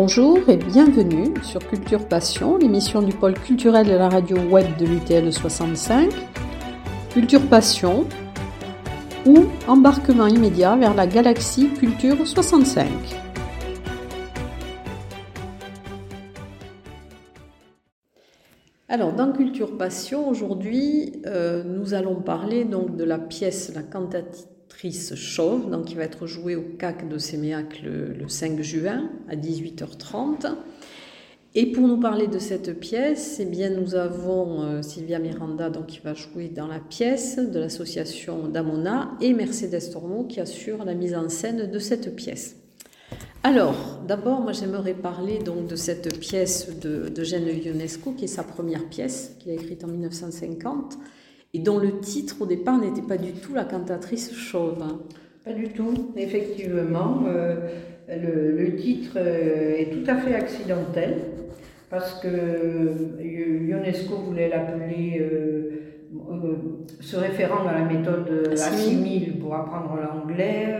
Bonjour et bienvenue sur Culture Passion, l'émission du pôle culturel de la radio web de l'UTL 65. Culture Passion ou embarquement immédiat vers la galaxie Culture 65. Alors, dans Culture Passion, aujourd'hui, euh, nous allons parler donc de la pièce La cantatrice chauve, donc qui va être jouée au CAC de Séméac le, 5 juin à 18h30. Et pour nous parler de cette pièce, eh bien, nous avons euh, Sylvia Miranda donc, qui va jouer dans la pièce de l'association Damona et Mercedes Tormo qui assure la mise en scène de cette pièce. Alors, d'abord, moi j'aimerais parler donc de cette pièce de, de Ionesco, qui est sa première pièce, qu'il a écrite en 1950, et dont le titre au départ n'était pas du tout La cantatrice chauve. Pas du tout, effectivement. Euh, le, titre euh, est tout à fait accidentel, parce que Ionesco voulait l'appeler, euh, se référant à la méthode assimile pour apprendre l'anglais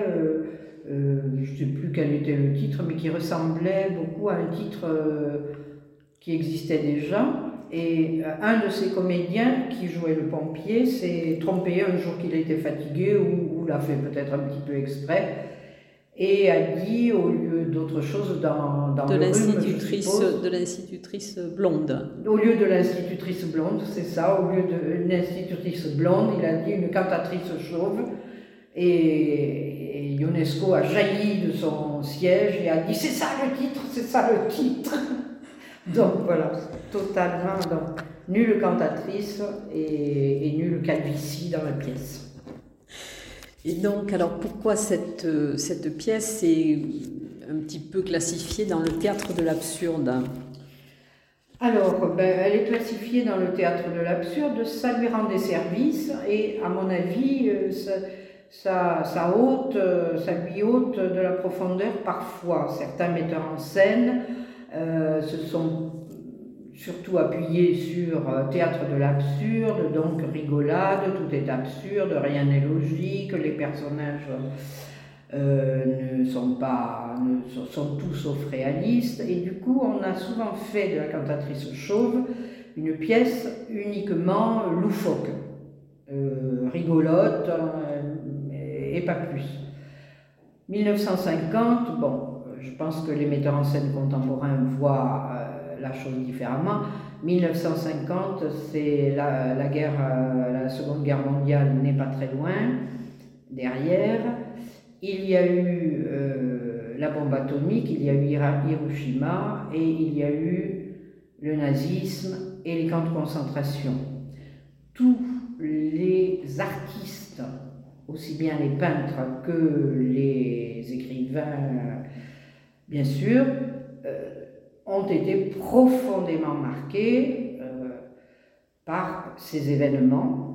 euh, je ne sais plus quel était le titre, mais qui ressemblait beaucoup à un titre euh, qui existait déjà. Et euh, un de ces comédiens qui jouait le pompier s'est trompé un jour qu'il était fatigué, ou, l'a fait peut-être un petit peu exprès, et a dit, au lieu d'autre chose dans, dans de l'institutrice de l'institutrice blonde. Au lieu de l'institutrice blonde, c'est ça, au lieu d'une institutrice blonde, il a dit une cantatrice chauve. Et, UNESCO a jailli de son siège et a dit c'est ça le titre, c'est ça le titre. Donc voilà, totalement, donc, nulle cantatrice et, et nulle calvitie dans la pièce. Et donc, alors pourquoi cette, cette pièce est un petit peu classifiée dans le théâtre de l'absurde? Alors, ben, elle est classifiée dans le théâtre de l'absurde, ça lui rend des services et à mon avis, euh, ça, ça, ça, ça lui ôte de la profondeur parfois. Certains metteurs en scène euh, se sont surtout appuyés sur euh, théâtre de l'absurde, donc rigolade, tout est absurde, rien n'est logique, les personnages euh, ne sont pas, ne, sont tous sauf réalistes, et du coup on a souvent fait de la cantatrice chauve une pièce uniquement loufoque, rigolote, et pas plus. 1950, bon, je pense que les metteurs en scène contemporains voient euh, la chose différemment. 1950, c'est la, guerre, euh, la Seconde Guerre mondiale n'est pas très loin derrière. Il y a eu euh, la bombe atomique, il y a eu Hiroshima et il y a eu le nazisme et les camps de concentration. Tous les artistes aussi bien les peintres que les écrivains, bien sûr, ont été profondément marqués euh, par ces événements.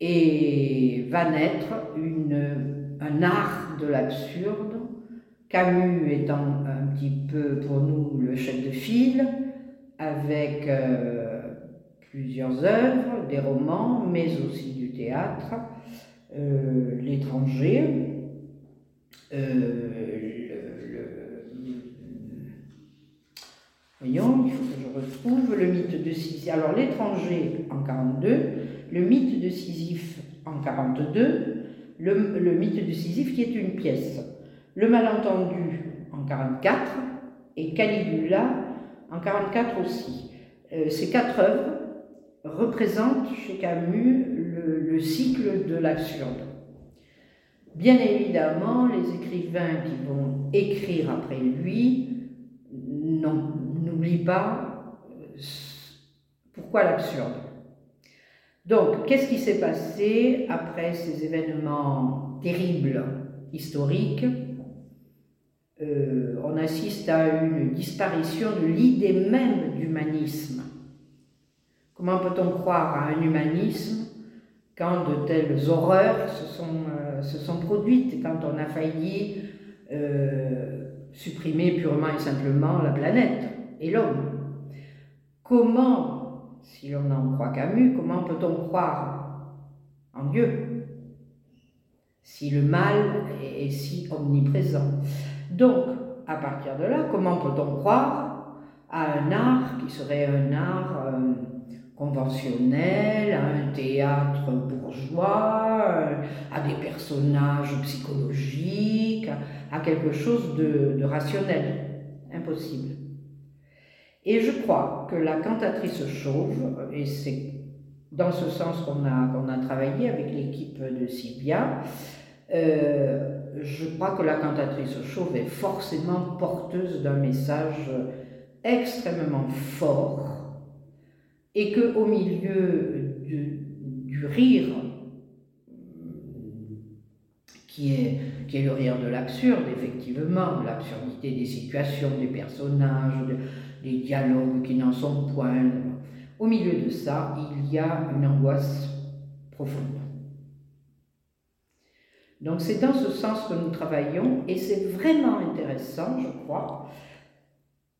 Et va naître un art de l'absurde, Camus étant un petit peu pour nous le chef de file, avec euh, plusieurs œuvres, des romans, mais aussi du théâtre, euh, l'étranger, voyons, il faut que je retrouve le mythe de Sisyphe. Alors l'étranger en 42, le mythe de Sisyphe en 42, le, le mythe de Sisyphe qui est une pièce, le malentendu en 44 et Caligula en 44 aussi. Euh, ces quatre œuvres représentent chez Camus le, cycle de l'absurde. Bien évidemment, les écrivains qui vont écrire après lui n'oublient pas euh, pourquoi l'absurde. Donc, qu'est-ce qui s'est passé après ces événements terribles historiques? Euh, On assiste à une disparition de l'idée même d'humanisme. Comment peut-on croire à un humanisme quand de telles horreurs se sont, euh, produites, quand on a failli supprimer purement et simplement la planète? Et l'homme. Comment, si l'on en croit Camus, comment peut-on croire en Dieu si le mal est, si omniprésent? Donc, à partir de là, comment peut-on croire à un art qui serait un art euh, conventionnel, à un théâtre bourgeois, euh, à des personnages psychologiques, à quelque chose de, rationnel? Impossible. Et je crois que la cantatrice chauve, et c'est dans ce sens qu'on a, a travaillé avec l'équipe de Sylvia, euh, je crois que la cantatrice chauve est forcément porteuse d'un message extrêmement fort et que au milieu du, du rire qui est, qui est le rire de l'absurde, effectivement, l'absurdité des situations, des personnages, des dialogues qui n'en sont point. Au milieu de ça, il y a une angoisse profonde. Donc c'est dans ce sens que nous travaillons et c'est vraiment intéressant, je crois,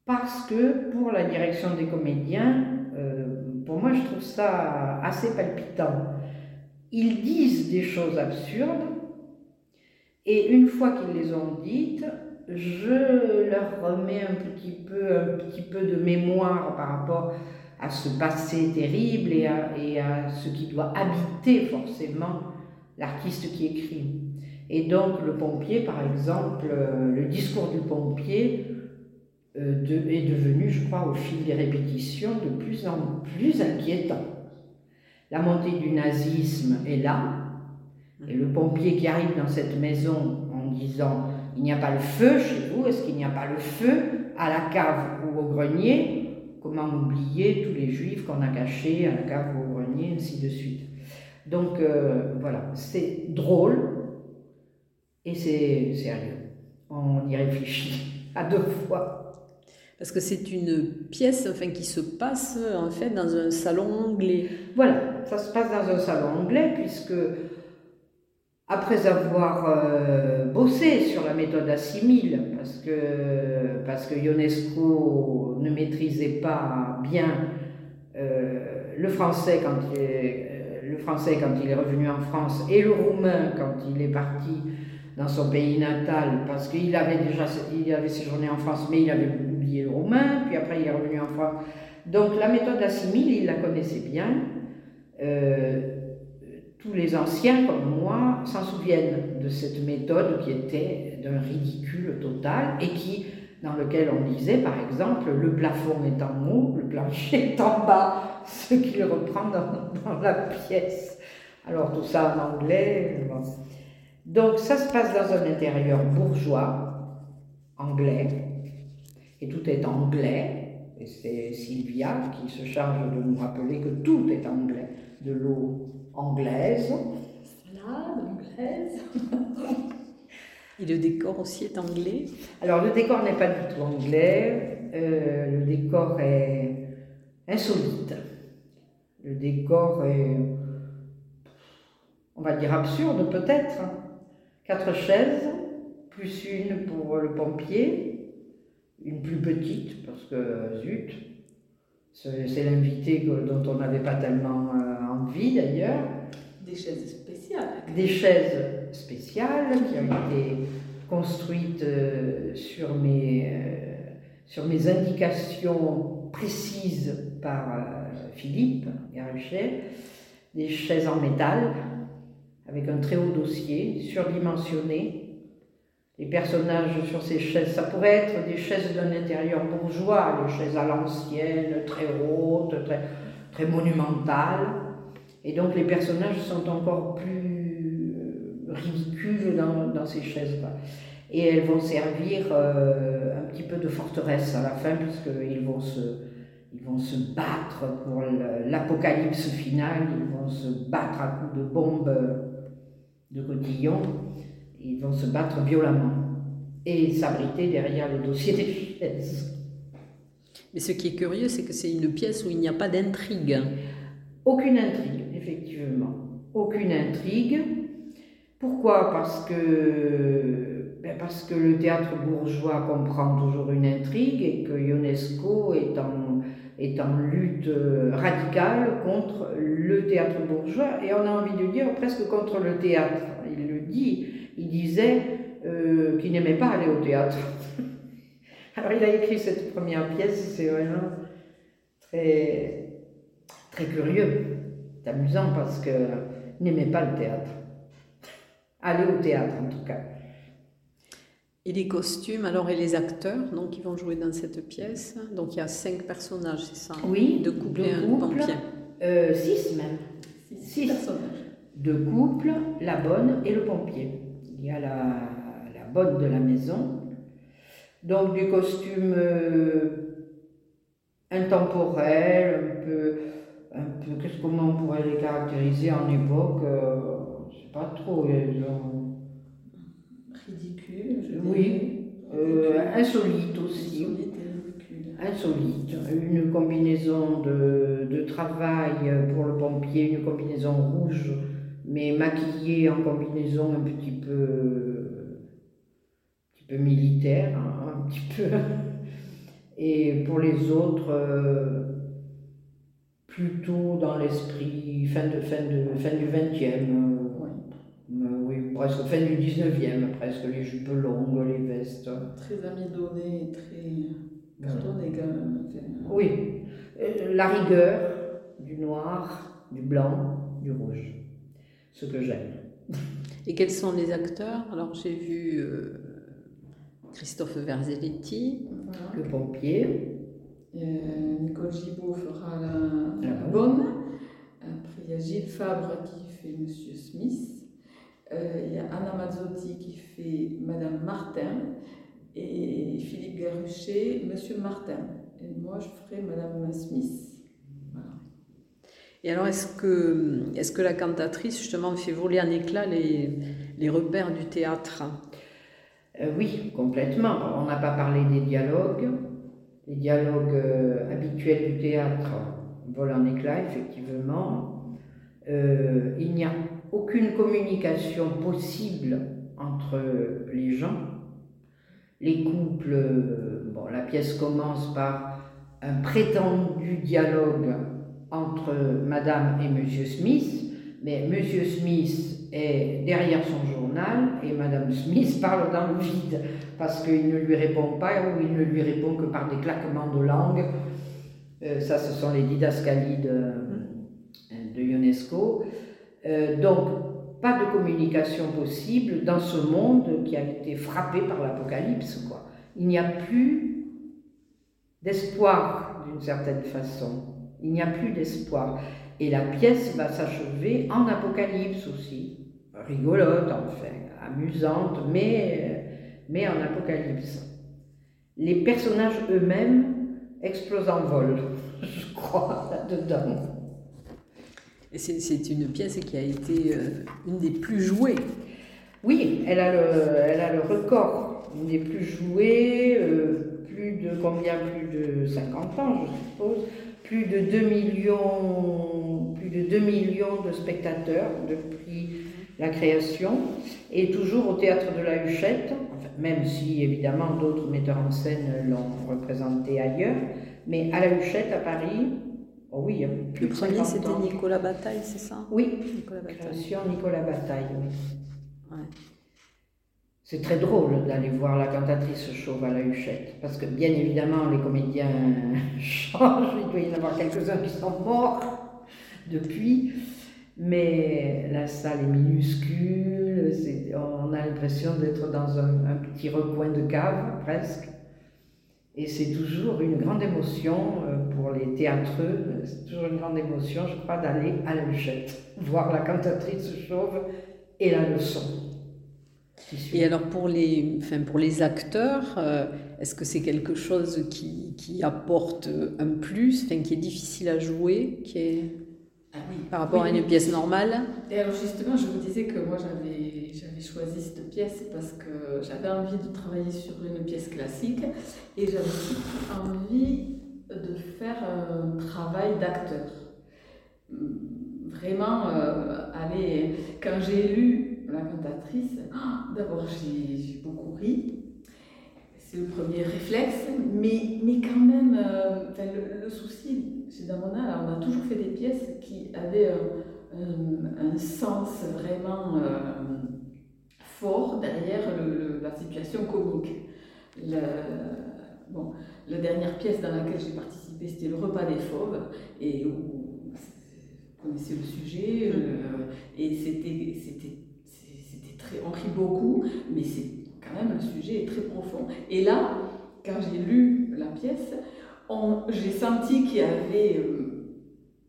parce que pour la direction des comédiens, euh, pour moi je trouve ça assez palpitant. Ils disent des choses absurdes et une fois qu'ils les ont dites, je leur remets un petit peu, un petit peu de mémoire par rapport à ce passé terrible et à, et à ce qui doit habiter forcément l'artiste qui écrit. Et donc le pompier, par exemple, euh, le discours du pompier euh, est devenu, je crois, au fil des répétitions, de plus en plus inquiétant. La montée du nazisme est là, et le pompier qui arrive dans cette maison en disant il n'y a pas le feu chez vous, est-ce qu'il n'y a pas le feu à la cave ou au grenier? Comment oublier tous les juifs qu'on a cachés à la cave ou au grenier, ainsi de suite. Donc euh, voilà, c'est drôle, et c'est sérieux. On y réfléchit à deux fois. Parce que c'est une pièce enfin, qui se passe en fait dans un salon anglais. Voilà, ça se passe dans un salon anglais puisque après avoir euh, bossé sur la méthode assimile, parce que, parce que Ionesco ne maîtrisait pas bien euh, le, français quand il est, euh, le français quand il est revenu en France et le roumain quand il est parti dans son pays natal parce qu'il avait déjà il avait séjourné en France, mais il avait oublié le roumain, puis après il est revenu en France. Donc la méthode assimile, il la connaissait bien. Tous les anciens comme moi s'en souviennent de cette méthode qui était d'un ridicule total et qui, dans lequel on disait par exemple le plafond est en haut, le plancher est en bas, ce qu'il reprend dans, la pièce. Alors tout ça en anglais. Donc ça se passe dans un intérieur bourgeois, anglais, et tout est anglais, et c'est Sylvia qui se charge de nous rappeler que tout est anglais, de l'eau anglaise. Salade anglaise. et le décor aussi est anglais? Alors le décor n'est pas du tout anglais, euh, le décor est insolite. Le décor est, on va dire absurde peut-être, quatre chaises, plus une pour le pompier, une plus petite, parce que zut, c'est l'invité dont on n'avait pas tellement euh, d'ailleurs. Des chaises spéciales. Des chaises spéciales qui ont été construites euh, sur, mes, euh, sur mes indications précises par Philippe Garuchet. Des chaises en métal avec un très haut dossier, surdimensionné. Les personnages sur ces chaises, ça pourrait être des chaises d'un intérieur bourgeois, des chaises à l'ancienne, très hautes, très, très monumentales. Et donc les personnages sont encore plus ridicules dans, dans ces chaises-là. Et elles vont servir euh, un petit peu de forteresse à la fin, puisqu'ils vont se, ils vont se battre pour l'apocalypse finale, ils vont se battre à coups de bombes de cotillons, ils vont se battre violemment et s'abriter derrière les dossiers des chaises. Mais ce qui est curieux, c'est que c'est une pièce où il n'y a pas d'intrigue. Aucune intrigue, effectivement. Aucune intrigue. Pourquoi? Parce que, ben parce que le théâtre bourgeois comprend toujours une intrigue et que Ionesco est en, lutte radicale contre le théâtre bourgeois et on a envie de dire presque contre le théâtre. Il le dit, il disait euh, qu'il n'aimait pas aller au théâtre. Alors il a écrit cette première pièce, c'est vraiment très, très curieux. C'est amusant parce qu'il n'aimait pas le théâtre. Aller au théâtre en tout cas. Et les costumes, alors, et les acteurs, donc, qui vont jouer dans cette pièce? Donc, il y a cinq personnages, c'est ça? Oui. Deux couples et un pompier. Euh, six même. Six personnages. Deux couples, la bonne et le pompier. Il y a la, la bonne de la maison. Donc du costume euh, intemporel, un peu, un peu qu'est-ce comment on pourrait les caractériser en époque euh, Je sais pas trop. ont- Ridicule, je Oui. euh, insolite aussi. Insolite. Une combinaison de, de travail pour le pompier, une combinaison rouge, mais maquillée en combinaison un petit peu, un petit peu militaire, hein, un petit peu. Et pour les autres, euh, plutôt dans l'esprit fin, de, fin, de, fin du 20e. Ouais. oui, presque fin du 19e, presque les jupes longues, les vestes. Très amidonné, très quand même. Enfin, Oui, Euh, la rigueur du noir, du blanc, du rouge. Ce que j'aime. Et quels sont les acteurs? Alors, j'ai vu euh, Christophe Verzelletti. voilà. Le pompier, Euh, Nicole Gibaud fera la, La la bonne. Après, il y a Gilles Fabre qui fait Monsieur Smith. Euh, il y a Anna Mazzotti qui fait Madame Martin. Et Philippe Garuchet, Monsieur Martin. Et moi, je ferai Madame Smith. Voilà. Et alors, est-ce que, est que la cantatrice, justement, fait voler en éclats les, les repères du théâtre? Euh, oui, complètement. On n'a pas parlé des dialogues. Les dialogues euh, habituels du théâtre volent en éclats, effectivement. Euh, il n'y a aucune communication possible entre les gens. Les couples, euh, bon, la pièce commence par un prétendu dialogue entre Madame et Monsieur Smith, mais Monsieur Smith est derrière son journal et Madame Smith parle dans le vide parce qu'il ne lui répond pas ou il ne lui répond que par des claquements de langue. Euh, ça, ce sont les didascalies de, de UNESCO. Euh, donc, pas de communication possible dans ce monde qui a été frappé par l'apocalypse. Il n'y a plus d'espoir d'une certaine façon. Il n'y a plus d'espoir. Et la pièce va s'achever en apocalypse aussi. Rigolote, enfin, amusante, mais, mais en apocalypse. Les personnages eux-mêmes explosent en vol, je crois, là-dedans. C'est une pièce qui a été euh, une des plus jouées. Oui, elle a le, elle a le record. Une des plus jouées, euh, plus de combien? Plus de 50 ans, je suppose. Plus de 2 millions, plus de 2 millions de spectateurs depuis la création. Et toujours au théâtre de la Huchette, même si évidemment d'autres metteurs en scène l'ont représenté ailleurs. Mais à la Huchette, à Paris, oh oui, il y a plus Le de premier, 50 c'était. Nicolas Bataille, c'est ça? Oui, Nicolas Bataille. création Nicolas Bataille, oui. Ouais. C'est très drôle d'aller voir la cantatrice chauve à la Huchette, parce que bien évidemment les comédiens changent, il doit y en avoir quelques-uns qui sont morts depuis, mais la salle est minuscule, on a l'impression d'être dans un, petit recoin de cave presque, et c'est toujours une grande émotion euh, pour les théâtreux, c'est toujours une grande émotion, je crois, d'aller à la Huchette, voir la cantatrice chauve et la leçon. Et alors pour les, enfin pour les acteurs, euh, est-ce que c'est quelque chose qui, qui apporte un plus, enfin, qui est difficile à jouer, qui est Ah oui. par rapport Oui, à une oui. pièce normale Et alors justement, je vous disais que moi j'avais j'avais choisi cette pièce parce que j'avais envie de travailler sur une pièce classique et j'avais surtout envie de faire un travail d'acteur. Vraiment, euh, aller, quand j'ai lu La cantatrice, ah, d'abord j'ai j'ai beaucoup ri. C'est le premier réflexe, mais, mais quand même, euh, enfin, le, le souci chez Damona, on a toujours fait des pièces qui avaient un, un- un sens vraiment euh, fort derrière le- le- la situation comique. Le- bon, la dernière pièce dans laquelle j'ai participé, c'était le repas des fauves, et où vous connaissez le sujet, euh, et c'était, c'était, c'était très, on rit beaucoup, mais c'est quand même le sujet est très profond. Et là, quand j'ai lu la pièce, j'ai senti qu'il y avait euh,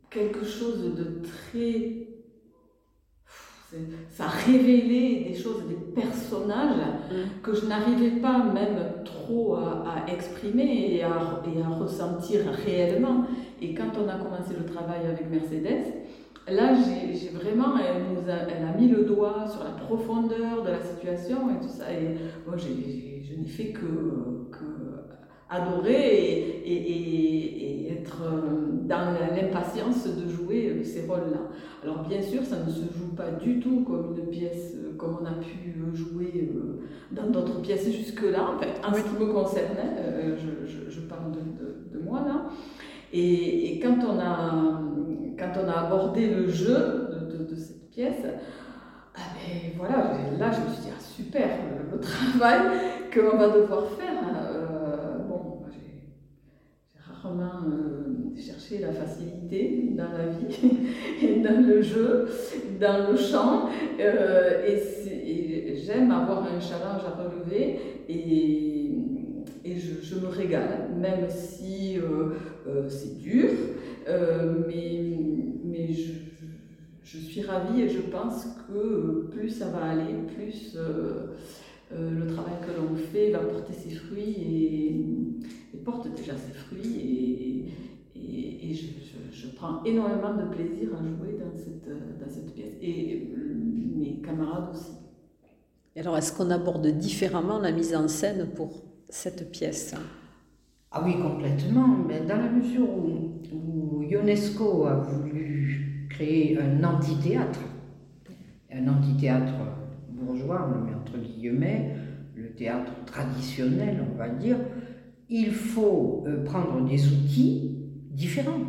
quelque chose de très ça révélait des choses, des personnages mm. que je n'arrivais pas même trop à, exprimer et à, et à, ressentir réellement. Et quand on a commencé le travail avec Mercedes, là, j'ai vraiment, elle, nous a, elle a mis le doigt sur la profondeur de la situation et tout ça. Et moi, je n'ai fait que, que adorer et, et, être euh, dans l'impatience de jouer euh, ces rôles-là. Alors bien sûr, ça ne se joue pas du tout comme une pièce euh, comme on a pu jouer dans d'autres pièces jusque-là. En fait, en ce qui me concernait, je, je, parle de, de, moi là. Et, quand, on a, quand on a abordé le jeu de, de cette pièce, ah ben voilà, là je me suis dit, ah, super, le, travail qu'on va devoir faire. Hein, euh, chercher la facilité dans la vie, et dans le jeu, dans le chant. Euh, et, j'aime avoir un challenge à relever et, et je, me régale, même si euh, c'est dur. mais mais je, je, suis ravie et je pense que plus ça va aller, plus euh, le travail que l'on fait va porter ses fruits et, porte déjà ses fruits et, et, je, je, prends énormément de plaisir à jouer dans cette, dans cette pièce et mes camarades aussi. alors, est-ce qu'on aborde différemment la mise en scène pour cette pièce Ah oui, complètement. Mais dans la mesure où, où UNESCO a voulu créer un amphithéâtre, un amphithéâtre bourgeois, le entre guillemets, le théâtre traditionnel, on va dire, il faut euh, prendre des outils différents.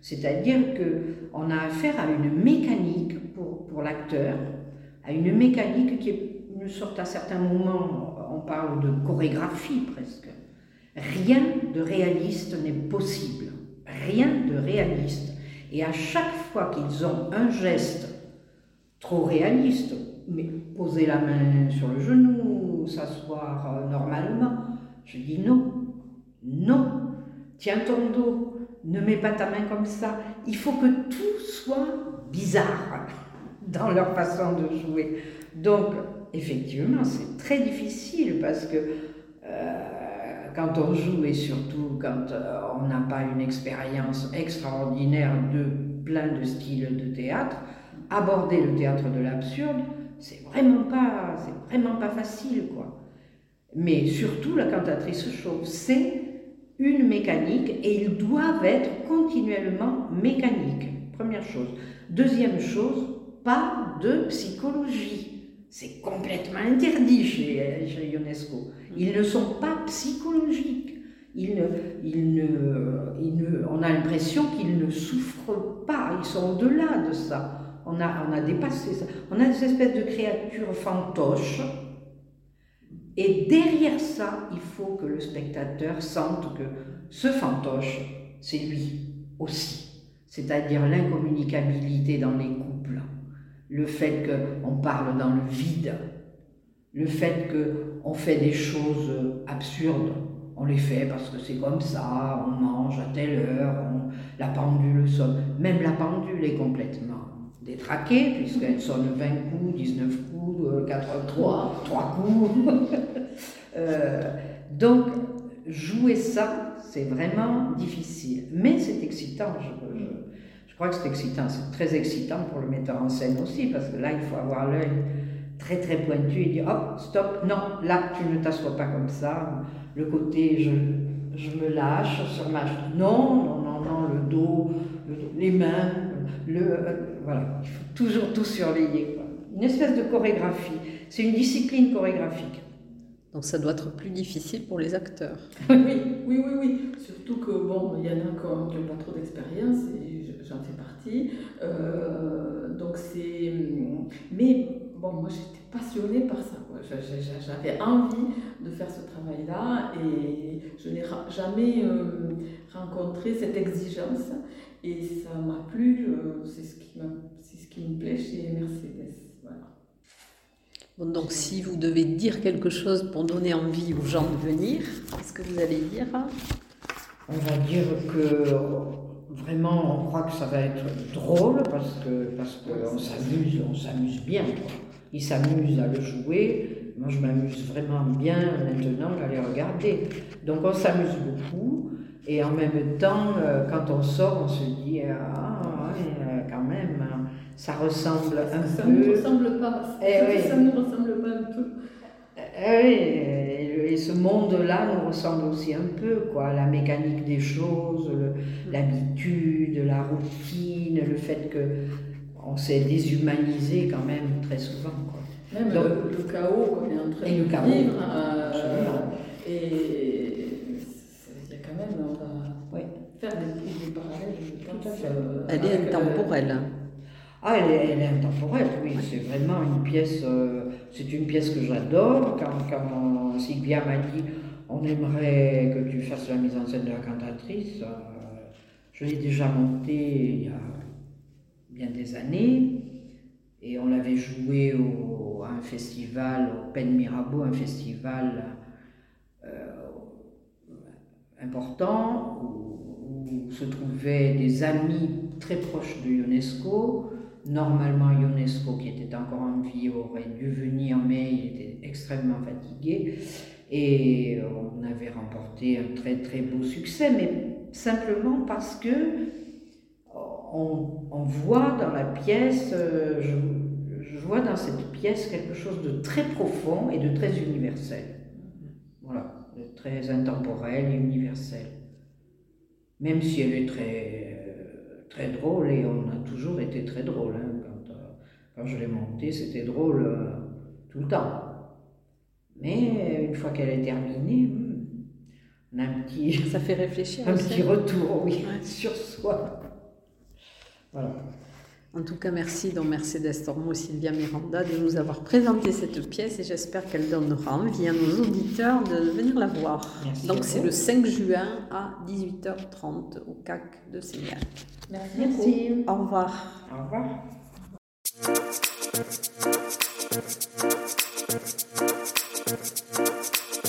C'est-à-dire qu'on a affaire à une mécanique pour, pour l'acteur, à une mécanique qui est une sorte, à certains moments, on parle de chorégraphie presque. Rien de réaliste n'est possible. Rien de réaliste. Et à chaque fois qu'ils ont un geste trop réaliste, mais poser la main sur le genou, s'asseoir euh, normalement. Je dis non, non, tiens ton dos, ne mets pas ta main comme ça. Il faut que tout soit bizarre dans leur façon de jouer. Donc, effectivement, c'est très difficile parce que euh, quand on joue et surtout quand euh, on n'a pas une expérience extraordinaire de plein de styles de théâtre, aborder le théâtre de l'absurde, c'est vraiment pas, c'est vraiment pas facile, quoi. Mais surtout, la cantatrice chauve, c'est une mécanique et ils doivent être continuellement mécaniques. Première chose. Deuxième chose, pas de psychologie. C'est complètement interdit chez, chez. Ils ne sont pas psychologiques. Ils ne, ils ne, ils ne, on a l'impression qu'ils ne souffrent pas. Ils sont au-delà de ça. On a, on a dépassé ça. On a des espèces de créatures fantoches. Et derrière ça, il faut que le spectateur sente que ce fantoche, c'est lui aussi. C'est-à-dire l'incommunicabilité dans les couples, le fait qu'on parle dans le vide, le fait qu'on fait des choses absurdes. On les fait parce que c'est comme ça, on mange à telle heure, la pendule sonne. Même la pendule est complètement détraquée, puisqu'elle sonne 20 coups, 19 coups, 4, 3, 3 coups. euh, donc, jouer ça, c'est vraiment difficile. Mais c'est excitant, je, crois que c'est excitant. C'est très excitant pour le metteur en scène aussi, parce que là, il faut avoir l'œil très très pointu et dire hop, stop, non, là, tu ne t'assois pas comme ça. Le côté, je, je me lâche sur ma. Non, non, non, non, le dos, le dos les mains, le. Euh, voilà, il faut toujours tout surveiller. Une espèce de chorégraphie. C'est une discipline chorégraphique. Donc ça doit être plus difficile pour les acteurs. oui, oui, oui, oui. Surtout que, bon, il y en a qui n'ont pas trop d'expérience, et j'en fais partie. Euh, donc c'est... Mais bon, moi j'étais passionnée par ça. J'avais envie de faire ce travail-là et je n'ai jamais euh, rencontré cette exigence et ça m'a plu, euh, c'est ce, qui ce qui me plaît chez Mercedes. Voilà. Bon, donc si vous devez dire quelque chose pour donner envie aux gens de venir, qu'est-ce que vous allez dire? On va dire que vraiment on croit que ça va être drôle parce que parce qu'on s'amuse, on s'amuse bien. Ils s'amusent à le jouer. Moi je m'amuse vraiment bien maintenant à les regarder. Donc on s'amuse beaucoup et en même temps euh, quand on sort on se dit ah ouais, quand même ça ressemble un peu. Ça ne ressemble pas. Eh ça ne ressemble pas un peu. Eh oui, et ce monde-là nous ressemble aussi un peu, quoi. La mécanique des choses, l'habitude, la routine, le fait que on s'est déshumanisé quand même très souvent, quoi. Même le, chaos qu'on est en train de vivre. Euh, et il y a quand même, on va faire des, des parallèles. Elle est intemporelle. Ah, elle est, intemporelle, oui, c'est vraiment une pièce, euh, c'est une pièce que j'adore. Quand, Sylvia m'a dit on aimerait que tu fasses la mise en scène de la cantatrice, euh, je l'ai déjà montée il y a bien des années. Et on l'avait joué au, à un festival, au Pen Mirabeau, un festival euh, important où, où, se trouvaient des amis très proches de UNESCO Normalement, Ionesco, qui était encore en vie, aurait dû venir, mais il était extrêmement fatigué. Et on avait remporté un très très beau succès, mais simplement parce que on, voit dans la pièce, euh, je, vois dans cette pièce quelque chose de très profond et de très universel. Voilà, de très intemporel et universel. Même si elle est très très drôle et on a toujours été très drôle. Hein. Quand, euh, quand, je l'ai montée, c'était drôle euh, tout le temps. Mais une fois qu'elle est terminée, hmm, on a un petit. Ça fait réfléchir. Un petit retour, oui, sur soi. Voilà. En tout cas, merci donc Mercedes Tormo, Sylvia Miranda de nous avoir présenté cette pièce et j'espère qu'elle donnera envie à nos auditeurs de venir la voir. donc c'est le 5 juin à 18h30 au CAC de Sénégal. Merci. merci. Au revoir. Au revoir.